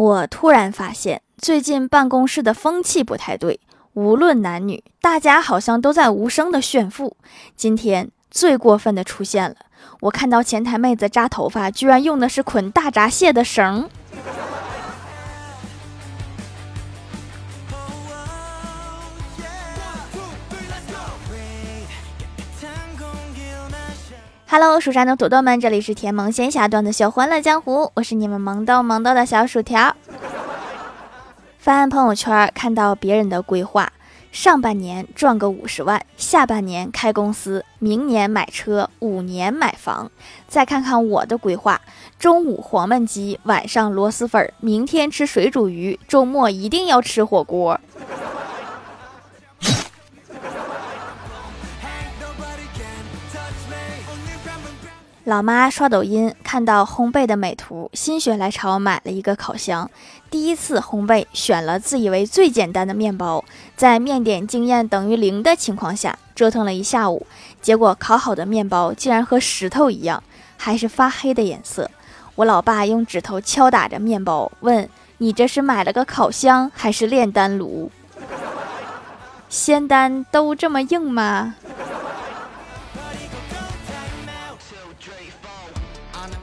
我突然发现，最近办公室的风气不太对，无论男女，大家好像都在无声的炫富。今天最过分的出现了，我看到前台妹子扎头发，居然用的是捆大闸蟹的绳。Hello，蜀山的土豆们，这里是甜萌仙侠段子秀《欢乐江湖》，我是你们萌豆萌豆的小薯条。翻朋友圈看到别人的规划，上半年赚个五十万，下半年开公司，明年买车，五年买房。再看看我的规划，中午黄焖鸡，晚上螺蛳粉，明天吃水煮鱼，周末一定要吃火锅。老妈刷抖音看到烘焙的美图，心血来潮买了一个烤箱。第一次烘焙，选了自以为最简单的面包，在面点经验等于零的情况下折腾了一下午，结果烤好的面包竟然和石头一样，还是发黑的颜色。我老爸用指头敲打着面包，问：“你这是买了个烤箱还是炼丹炉？仙丹都这么硬吗？”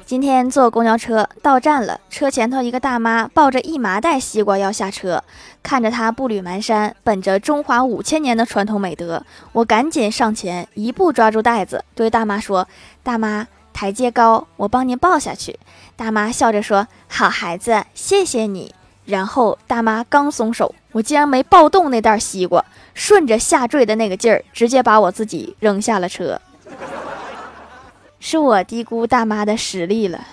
今天坐公交车到站了，车前头一个大妈抱着一麻袋西瓜要下车，看着她步履蹒跚，本着中华五千年的传统美德，我赶紧上前一步抓住袋子，对大妈说：“大妈，台阶高，我帮您抱下去。”大妈笑着说：“好孩子，谢谢你。”然后大妈刚松手，我竟然没抱动那袋西瓜，顺着下坠的那个劲儿，直接把我自己扔下了车。是我低估大妈的实力了。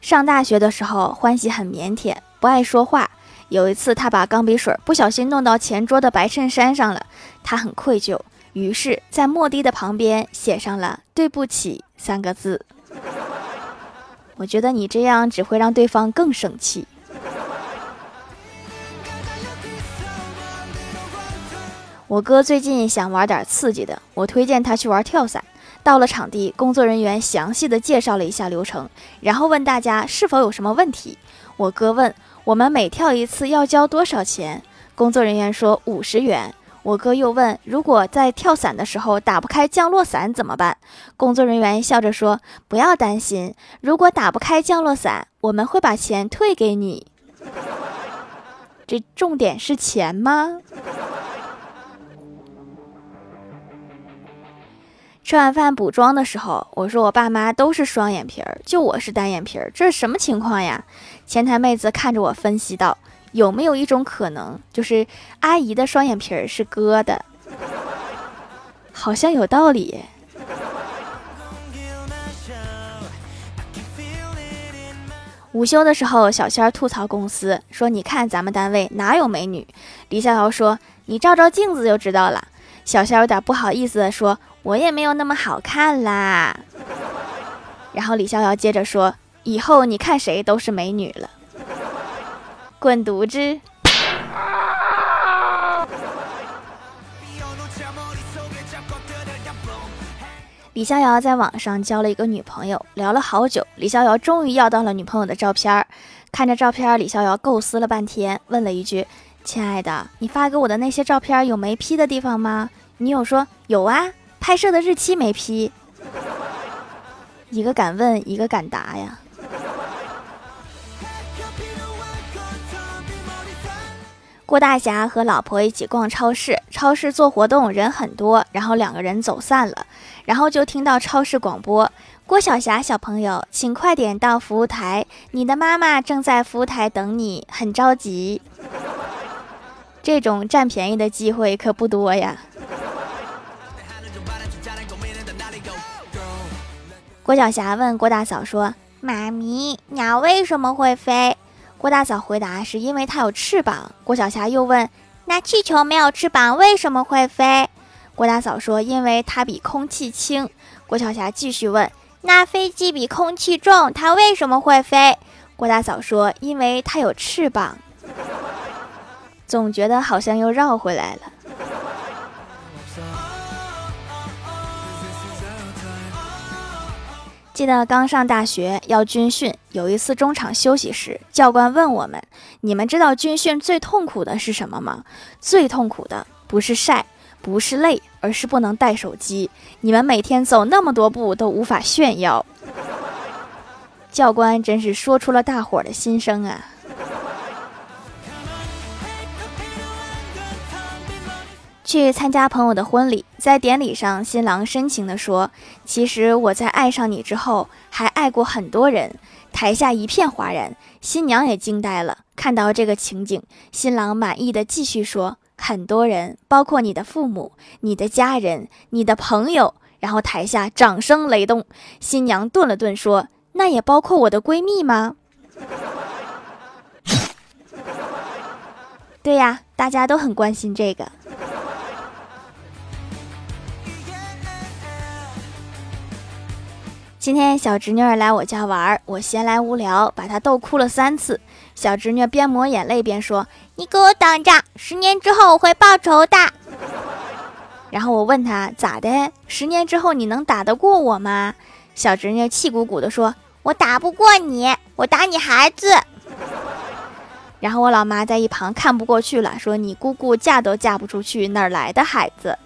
上大学的时候，欢喜很腼腆，不爱说话。有一次，他把钢笔水不小心弄到前桌的白衬衫上了，他很愧疚，于是，在墨滴的旁边写上了“对不起”三个字。我觉得你这样只会让对方更生气。我哥最近想玩点刺激的，我推荐他去玩跳伞。到了场地，工作人员详细的介绍了一下流程，然后问大家是否有什么问题。我哥问我们每跳一次要交多少钱，工作人员说五十元。我哥又问如果在跳伞的时候打不开降落伞怎么办？工作人员笑着说不要担心，如果打不开降落伞，我们会把钱退给你。这重点是钱吗？吃完饭补妆的时候，我说我爸妈都是双眼皮儿，就我是单眼皮儿，这是什么情况呀？前台妹子看着我分析道：“有没有一种可能，就是阿姨的双眼皮儿是割的？好像有道理。”午休的时候，小仙儿吐槽公司说：“你看咱们单位哪有美女？”李逍遥说：“你照照镜子就知道了。”小仙儿有点不好意思的说。我也没有那么好看啦。然后李逍遥接着说：“以后你看谁都是美女了。”滚犊子！李逍遥在网上交了一个女朋友，聊了好久，李逍遥终于要到了女朋友的照片。看着照片，李逍遥构思了半天，问了一句：“亲爱的，你发给我的那些照片有没 P 的地方吗？”女友说：“有啊。”拍摄的日期没批，一个敢问，一个敢答呀。郭大侠和老婆一起逛超市，超市做活动人很多，然后两个人走散了，然后就听到超市广播：“郭晓霞小朋友，请快点到服务台，你的妈妈正在服务台等你，很着急。”这种占便宜的机会可不多呀。郭晓霞问郭大嫂说：“妈咪，鸟为什么会飞？”郭大嫂回答：“是因为它有翅膀。”郭晓霞又问：“那气球没有翅膀为什么会飞？”郭大嫂说：“因为它比空气轻。”郭晓霞继续问：“那飞机比空气重，它为什么会飞？”郭大嫂说：“因为它有翅膀。”总觉得好像又绕回来了。记得刚上大学要军训，有一次中场休息时，教官问我们：“你们知道军训最痛苦的是什么吗？”最痛苦的不是晒，不是累，而是不能带手机。你们每天走那么多步都无法炫耀。教官真是说出了大伙的心声啊！去参加朋友的婚礼，在典礼上，新郎深情地说：“其实我在爱上你之后，还爱过很多人。”台下一片哗然，新娘也惊呆了。看到这个情景，新郎满意的继续说：“很多人，包括你的父母、你的家人、你的朋友。”然后台下掌声雷动。新娘顿了顿说：“那也包括我的闺蜜吗？” 对呀，大家都很关心这个。今天小侄女儿来我家玩，我闲来无聊，把她逗哭了三次。小侄女边抹眼泪边说：“你给我等着，十年之后我会报仇的。”然后我问她咋的？十年之后你能打得过我吗？小侄女气鼓鼓地说：“我打不过你，我打你孩子。”然后我老妈在一旁看不过去了，说：“你姑姑嫁都嫁不出去，哪来的孩子？”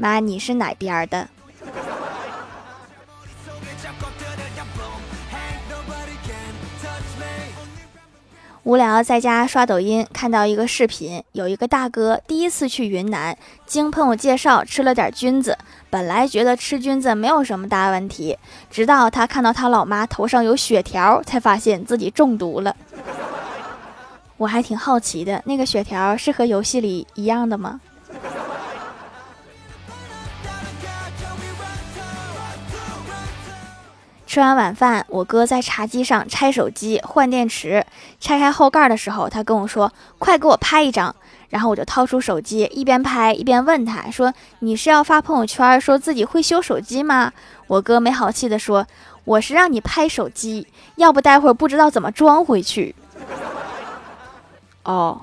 妈，你是哪边的？无聊在家刷抖音，看到一个视频，有一个大哥第一次去云南，经朋友介绍吃了点菌子。本来觉得吃菌子没有什么大问题，直到他看到他老妈头上有血条，才发现自己中毒了。我还挺好奇的，那个血条是和游戏里一样的吗？吃完晚饭，我哥在茶几上拆手机换电池。拆开后盖的时候，他跟我说：“快给我拍一张。”然后我就掏出手机，一边拍一边问他说：“你是要发朋友圈说自己会修手机吗？”我哥没好气地说：“我是让你拍手机，要不待会儿不知道怎么装回去。”哦。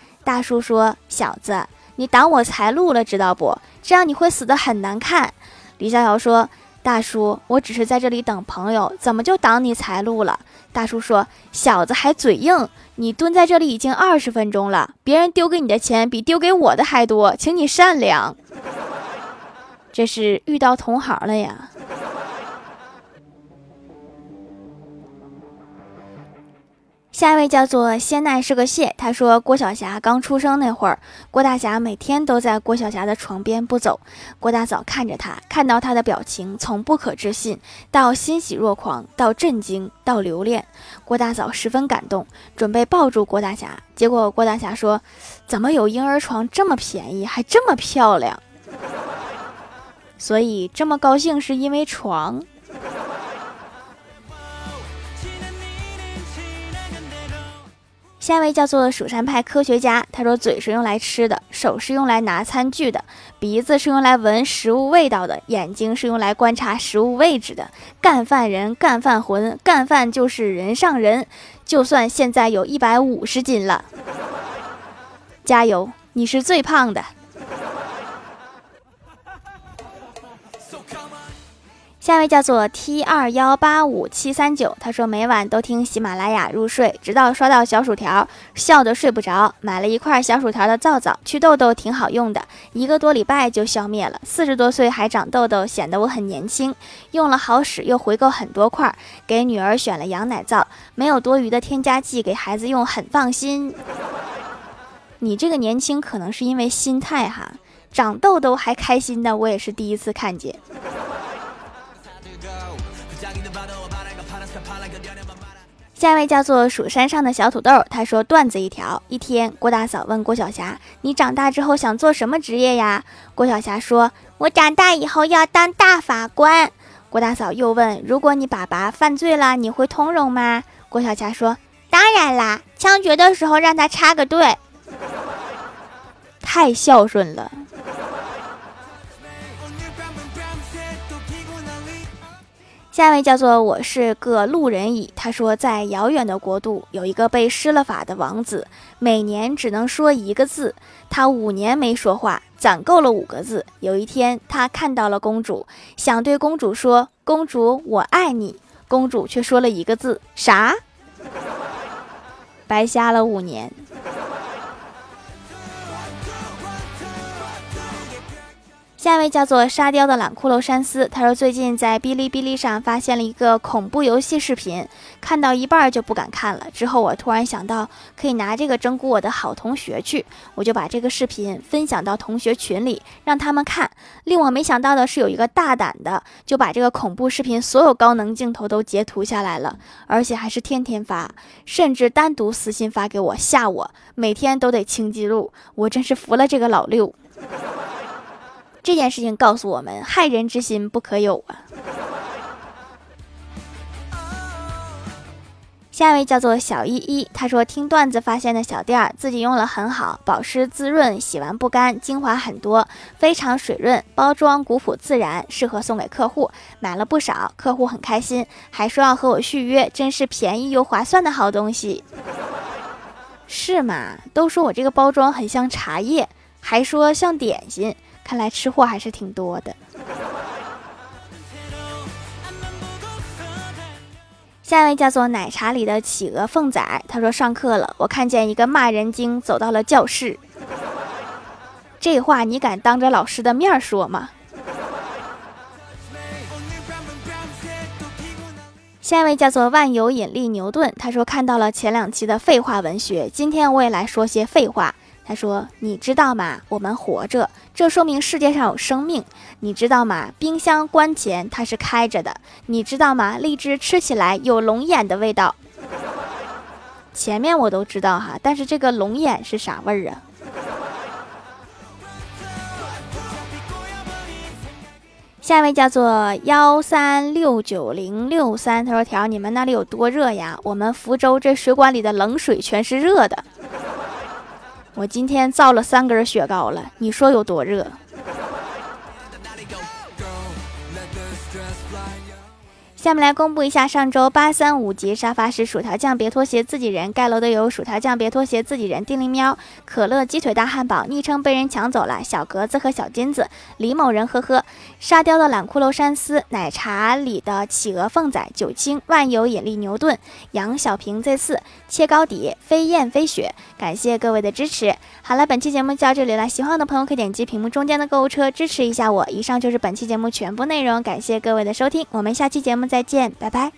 大叔说：“小子，你挡我财路了，知道不？这样你会死得很难看。”李逍遥说：“大叔，我只是在这里等朋友，怎么就挡你财路了？”大叔说：“小子还嘴硬，你蹲在这里已经二十分钟了，别人丢给你的钱比丢给我的还多，请你善良。”这是遇到同行了呀。下一位叫做仙奈是个蟹，他说郭晓霞刚出生那会儿，郭大侠每天都在郭晓霞的床边不走。郭大嫂看着他，看到他的表情从不可置信到欣喜若狂，到震惊，到留恋。郭大嫂十分感动，准备抱住郭大侠，结果郭大侠说：“怎么有婴儿床这么便宜，还这么漂亮？” 所以这么高兴是因为床。下一位叫做蜀山派科学家，他说：“嘴是用来吃的，手是用来拿餐具的，鼻子是用来闻食物味道的，眼睛是用来观察食物位置的。干饭人，干饭魂，干饭就是人上人。就算现在有一百五十斤了，加油，你是最胖的。”下一位叫做 T 二幺八五七三九，他说每晚都听喜马拉雅入睡，直到刷到小薯条，笑得睡不着。买了一块小薯条的皂皂，祛痘痘挺好用的，一个多礼拜就消灭了。四十多岁还长痘痘，显得我很年轻。用了好使，又回购很多块，给女儿选了羊奶皂，没有多余的添加剂，给孩子用很放心。你这个年轻可能是因为心态哈，长痘痘还开心的，我也是第一次看见。下一位叫做蜀山上的小土豆，他说段子一条：一天，郭大嫂问郭晓霞：“你长大之后想做什么职业呀？”郭晓霞说：“我长大以后要当大法官。”郭大嫂又问：“如果你爸爸犯罪了，你会通融吗？”郭晓霞说：“当然啦，枪决的时候让他插个队。” 太孝顺了。下一位叫做我是个路人乙，他说在遥远的国度有一个被施了法的王子，每年只能说一个字。他五年没说话，攒够了五个字。有一天，他看到了公主，想对公主说：“公主，我爱你。”公主却说了一个字：“啥？”白瞎了五年。下一位叫做沙雕的懒骷髅山思，他说最近在哔哩哔哩上发现了一个恐怖游戏视频，看到一半就不敢看了。之后我突然想到可以拿这个整蛊我的好同学去，我就把这个视频分享到同学群里让他们看。令我没想到的是，有一个大胆的就把这个恐怖视频所有高能镜头都截图下来了，而且还是天天发，甚至单独私信发给我吓我，每天都得清记录。我真是服了这个老六。这件事情告诉我们，害人之心不可有啊！下一位叫做小依依，她说听段子发现的小店儿，自己用了很好，保湿滋润，洗完不干，精华很多，非常水润，包装古朴自然，适合送给客户，买了不少，客户很开心，还说要和我续约，真是便宜又划算的好东西，是吗？都说我这个包装很像茶叶，还说像点心。看来吃货还是挺多的。下一位叫做奶茶里的企鹅凤仔，他说上课了，我看见一个骂人精走到了教室。这话你敢当着老师的面说吗？下一位叫做万有引力牛顿，他说看到了前两期的废话文学，今天我也来说些废话。他说：“你知道吗？我们活着，这说明世界上有生命。你知道吗？冰箱关前它是开着的。你知道吗？荔枝吃起来有龙眼的味道。前面我都知道哈，但是这个龙眼是啥味儿啊？” 下一位叫做幺三六九零六三，他说：“条，你们那里有多热呀？我们福州这水管里的冷水全是热的。”我今天造了三根雪糕了，你说有多热？下面来公布一下上周八三五级沙发是薯条酱别拖鞋自己人盖楼的有薯条酱别拖鞋自己人丁灵喵可乐鸡腿大汉堡昵称被人抢走了小格子和小金子李某人呵呵沙雕的懒骷髅山思奶茶里的企鹅凤仔九清万有引力牛顿杨小平 Z 四切糕底飞燕飞雪感谢各位的支持。好了，本期节目就到这里了，喜欢我的朋友可以点击屏幕中间的购物车支持一下我。以上就是本期节目全部内容，感谢各位的收听，我们下期节目。再见拜拜。